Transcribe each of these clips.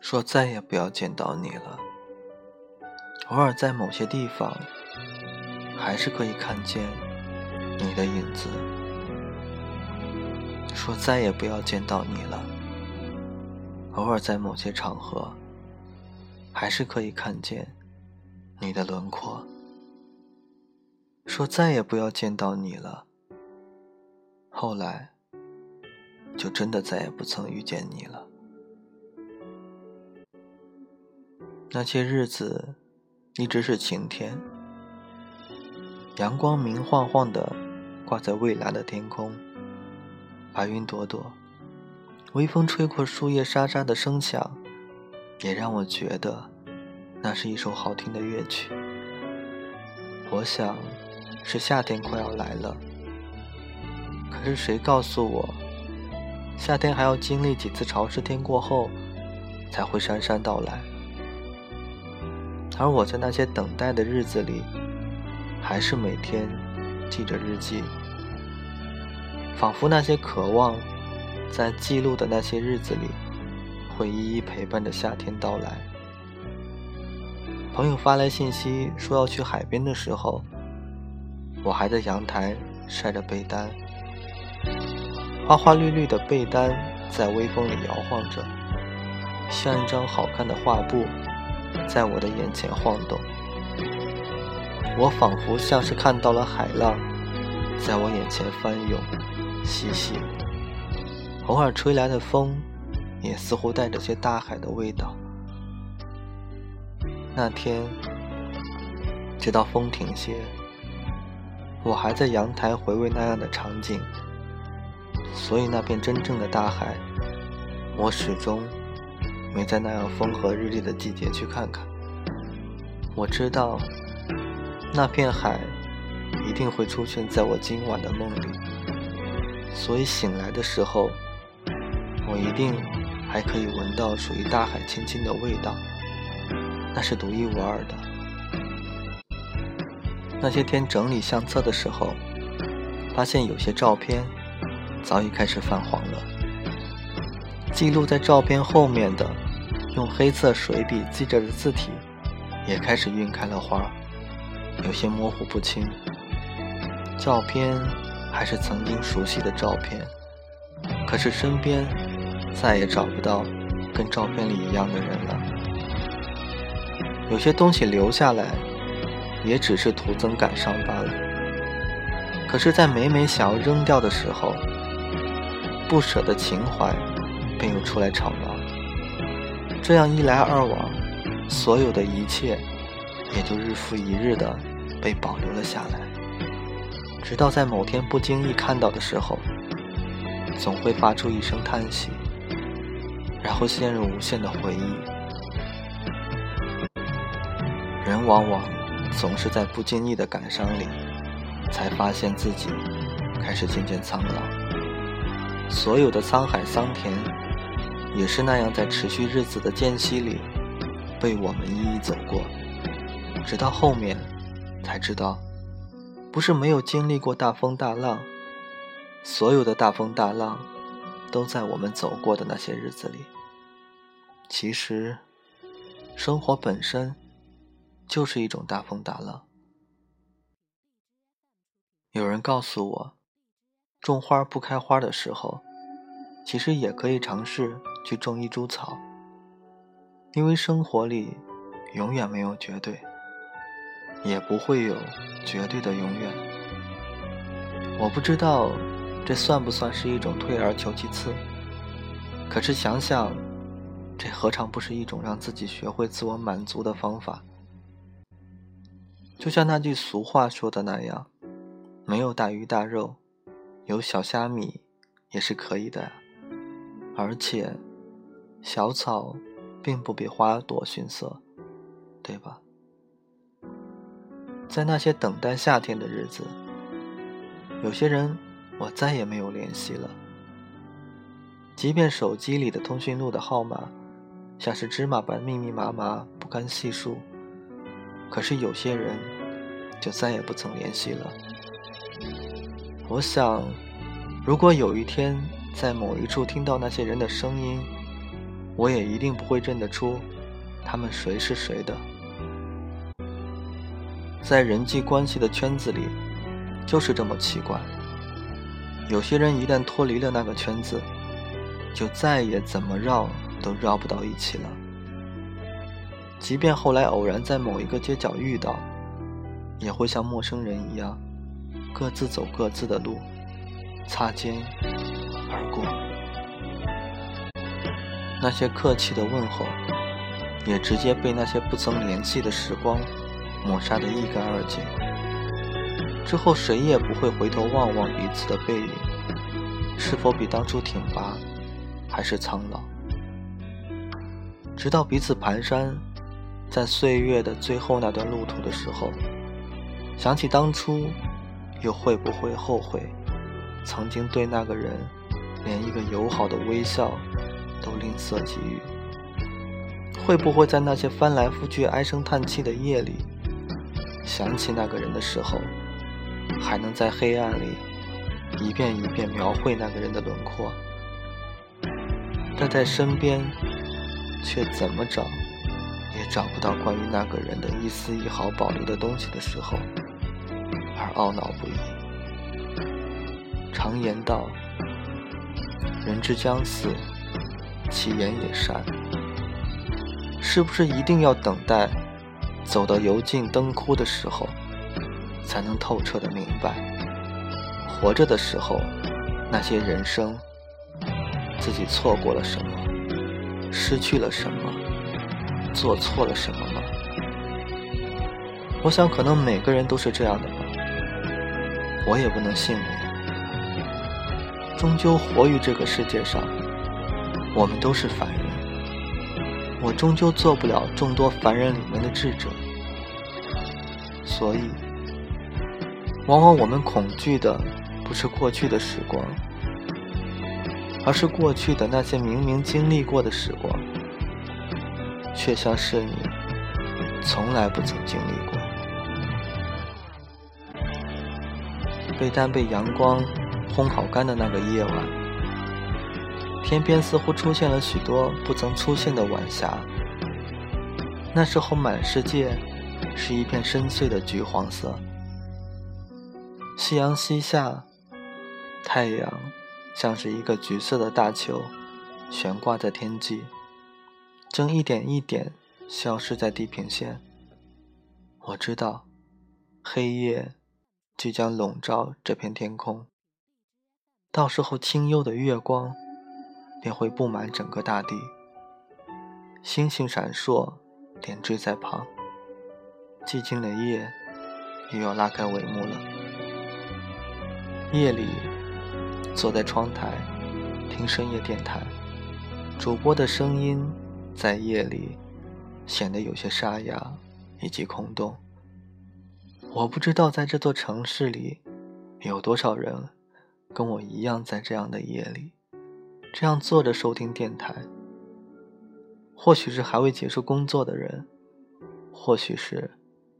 说再也不要见到你了。偶尔在某些地方，还是可以看见你的影子。说再也不要见到你了。偶尔在某些场合，还是可以看见你的轮廓。说再也不要见到你了。后来，就真的再也不曾遇见你了。那些日子，一直是晴天，阳光明晃晃的挂在蔚蓝的天空，白云朵朵，微风吹过树叶沙沙的声响，也让我觉得那是一首好听的乐曲。我想，是夏天快要来了。可是谁告诉我，夏天还要经历几次潮湿天过后，才会姗姗到来？而我在那些等待的日子里，还是每天记着日记，仿佛那些渴望在记录的那些日子里，会一一陪伴着夏天到来。朋友发来信息说要去海边的时候，我还在阳台晒着被单。花花绿绿的被单在微风里摇晃着，像一张好看的画布，在我的眼前晃动。我仿佛像是看到了海浪，在我眼前翻涌、嬉戏。偶尔吹来的风，也似乎带着些大海的味道。那天，直到风停歇，我还在阳台回味那样的场景。所以那片真正的大海，我始终没在那样风和日丽的季节去看看。我知道，那片海一定会出现在我今晚的梦里。所以醒来的时候，我一定还可以闻到属于大海青青的味道，那是独一无二的。那些天整理相册的时候，发现有些照片。早已开始泛黄了。记录在照片后面的，用黑色水笔记着的字体，也开始晕开了花，有些模糊不清。照片还是曾经熟悉的照片，可是身边再也找不到跟照片里一样的人了。有些东西留下来，也只是徒增感伤罢了。可是，在每每想要扔掉的时候，不舍的情怀便又出来吵闹，这样一来二往，所有的一切也就日复一日的被保留了下来，直到在某天不经意看到的时候，总会发出一声叹息，然后陷入无限的回忆。人往往总是在不经意的感伤里，才发现自己开始渐渐苍老。所有的沧海桑田，也是那样在持续日子的间隙里，被我们一一走过，直到后面才知道，不是没有经历过大风大浪，所有的大风大浪，都在我们走过的那些日子里。其实，生活本身就是一种大风大浪。有人告诉我。种花不开花的时候，其实也可以尝试去种一株草，因为生活里永远没有绝对，也不会有绝对的永远。我不知道这算不算是一种退而求其次，可是想想，这何尝不是一种让自己学会自我满足的方法？就像那句俗话说的那样，没有大鱼大肉。有小虾米也是可以的，而且小草并不比花朵逊色，对吧？在那些等待夏天的日子，有些人我再也没有联系了。即便手机里的通讯录的号码像是芝麻般密密麻麻不堪细数，可是有些人就再也不曾联系了。我想，如果有一天在某一处听到那些人的声音，我也一定不会认得出他们谁是谁的。在人际关系的圈子里，就是这么奇怪。有些人一旦脱离了那个圈子，就再也怎么绕都绕不到一起了。即便后来偶然在某一个街角遇到，也会像陌生人一样，各自走各自的路，擦肩而过。那些客气的问候，也直接被那些不曾联系的时光抹杀得一干二净。之后谁也不会回头望望彼此的背影，是否比当初挺拔，还是苍老？直到彼此蹒跚。在岁月的最后那段路途的时候，想起当初，又会不会后悔，曾经对那个人连一个友好的微笑都吝啬给予？会不会在那些翻来覆去唉声叹气的夜里，想起那个人的时候，还能在黑暗里一遍一遍描绘那个人的轮廓？但在身边，却怎么找？也找不到关于那个人的一丝一毫保留的东西的时候，而懊恼不已。常言道：“人之将死，其言也善。”是不是一定要等待走到油尽灯枯的时候，才能透彻的明白，活着的时候那些人生，自己错过了什么，失去了什么？做错了什么吗？我想，可能每个人都是这样的吧。我也不能幸免。终究活于这个世界上，我们都是凡人。我终究做不了众多凡人里面的智者，所以，往往我们恐惧的不是过去的时光，而是过去的那些明明经历过的时光。却像是你从来不曾经历过。被单被阳光烘烤干的那个夜晚，天边似乎出现了许多不曾出现的晚霞。那时候，满世界是一片深邃的橘黄色。夕阳西下，太阳像是一个橘色的大球，悬挂在天际。正一点一点消失在地平线。我知道，黑夜即将笼罩这片天空。到时候，清幽的月光便会布满整个大地。星星闪烁，点缀在旁。寂静的夜又要拉开帷幕了。夜里，坐在窗台听深夜电台，主播的声音。在夜里，显得有些沙哑以及空洞。我不知道在这座城市里，有多少人跟我一样，在这样的夜里，这样坐着收听电台。或许是还未结束工作的人，或许是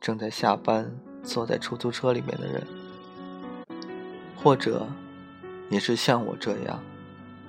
正在下班坐在出租车里面的人，或者也是像我这样，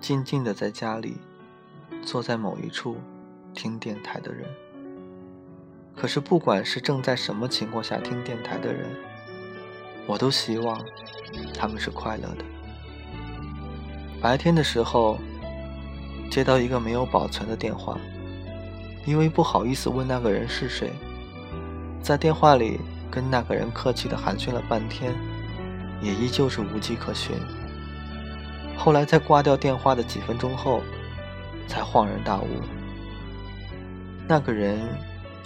静静的在家里，坐在某一处。听电台的人，可是不管是正在什么情况下听电台的人，我都希望他们是快乐的。白天的时候，接到一个没有保存的电话，因为不好意思问那个人是谁，在电话里跟那个人客气的寒暄了半天，也依旧是无迹可寻。后来在挂掉电话的几分钟后，才恍然大悟。那个人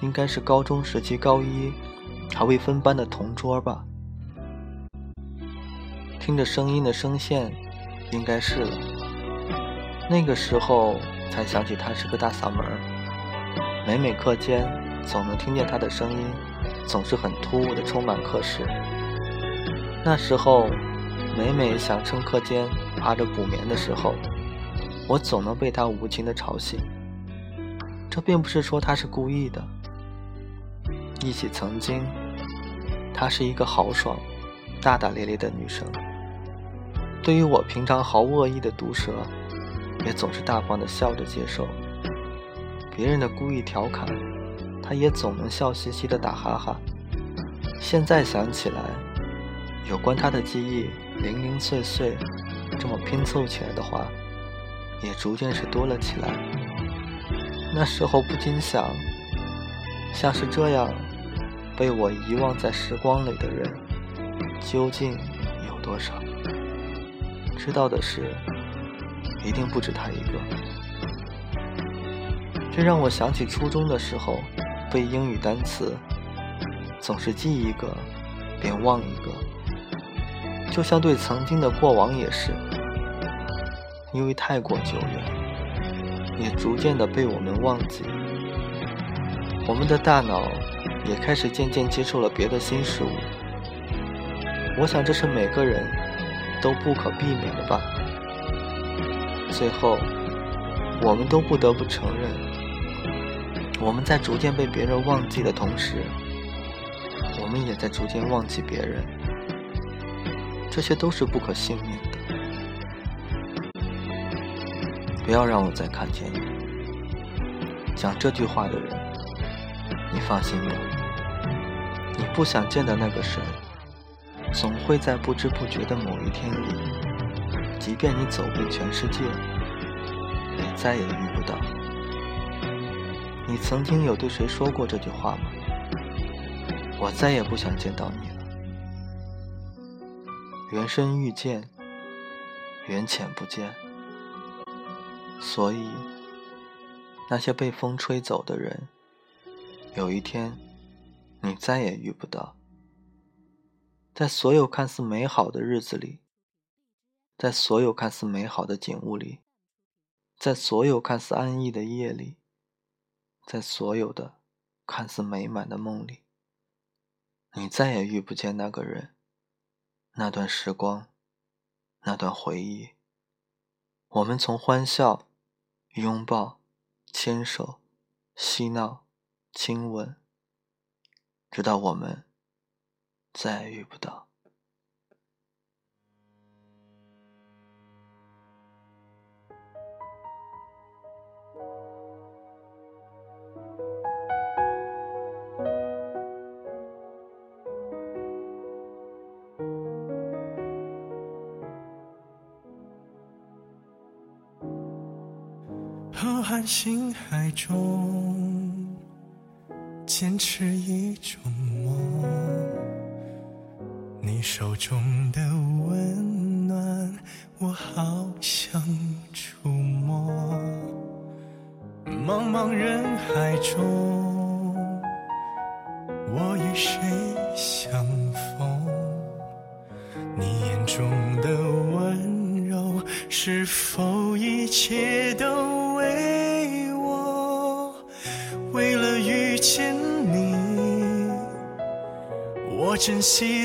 应该是高中时期高一还未分班的同桌吧？听着声音的声线，应该是了。那个时候才想起他是个大嗓门每每课间总能听见他的声音，总是很突兀的充满课室。那时候每每想趁课间趴着补眠的时候，我总能被他无情的吵醒。这并不是说她是故意的。忆起曾经，她是一个豪爽、大大咧咧的女生。对于我平常毫无恶意的毒舌，也总是大方的笑着接受，别人的故意调侃，他也总能笑嘻嘻的打哈哈。现在想起来，有关他的记忆零零碎碎，这么拼凑起来的话，也逐渐是多了起来。那时候不禁想，像是这样被我遗忘在时光里的人，究竟有多少？知道的是，一定不止他一个。这让我想起初中的时候，背英语单词。总是记一个，便忘一个，就像对曾经的过往也是，因为太过久远，也逐渐的被我们忘记。我们的大脑也开始渐渐接受了别的新事物。我想这是每个人都不可避免的吧。最后，我们都不得不承认，我们在逐渐被别人忘记的同时。我们也在逐渐忘记别人，这些都是不可幸免的。不要让我再看见你。讲这句话的人，你放心吧，你不想见的那个谁，总会在不知不觉的某一天里，即便你走遍全世界，也再也遇不到。你曾经有对谁说过这句话吗？我再也不想见到你了。缘深遇见，缘浅不见。所以，那些被风吹走的人，有一天，你再也遇不到。在所有看似美好的日子里，在所有看似美好的景物里，在所有看似安逸的夜里，在所有的看似美满的梦里。你再也遇不见那个人，那段时光，那段回忆。我们从欢笑、拥抱、牵手、嬉闹、亲吻，直到我们再也遇不到。浩瀚星海中，坚持一种梦。你手中的温暖，我好想触摸。茫茫人海中，我与谁相逢？你眼中的温柔，是否一切都为我？为了遇？见你，我珍惜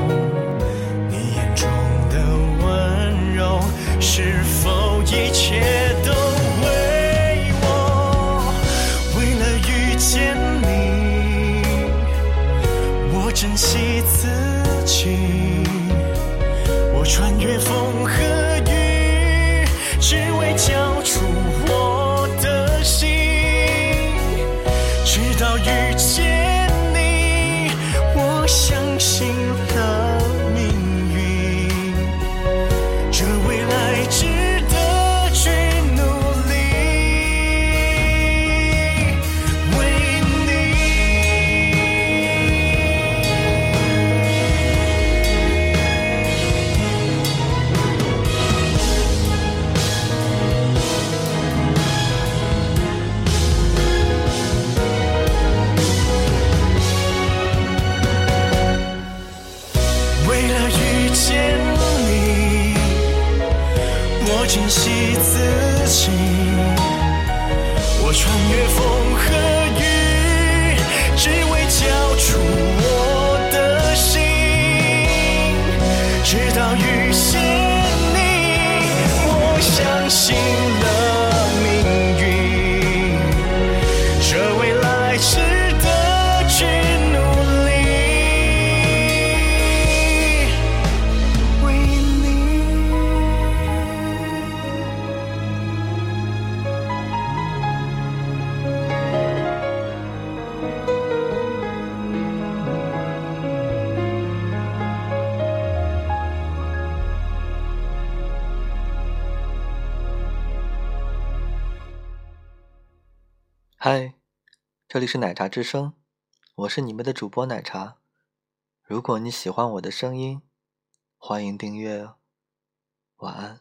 越风和我珍惜自己。我穿越风和雨，只为交出嗨，这里是奶茶之声，我是你们的主播奶茶。如果你喜欢我的声音，欢迎订阅哦。晚安。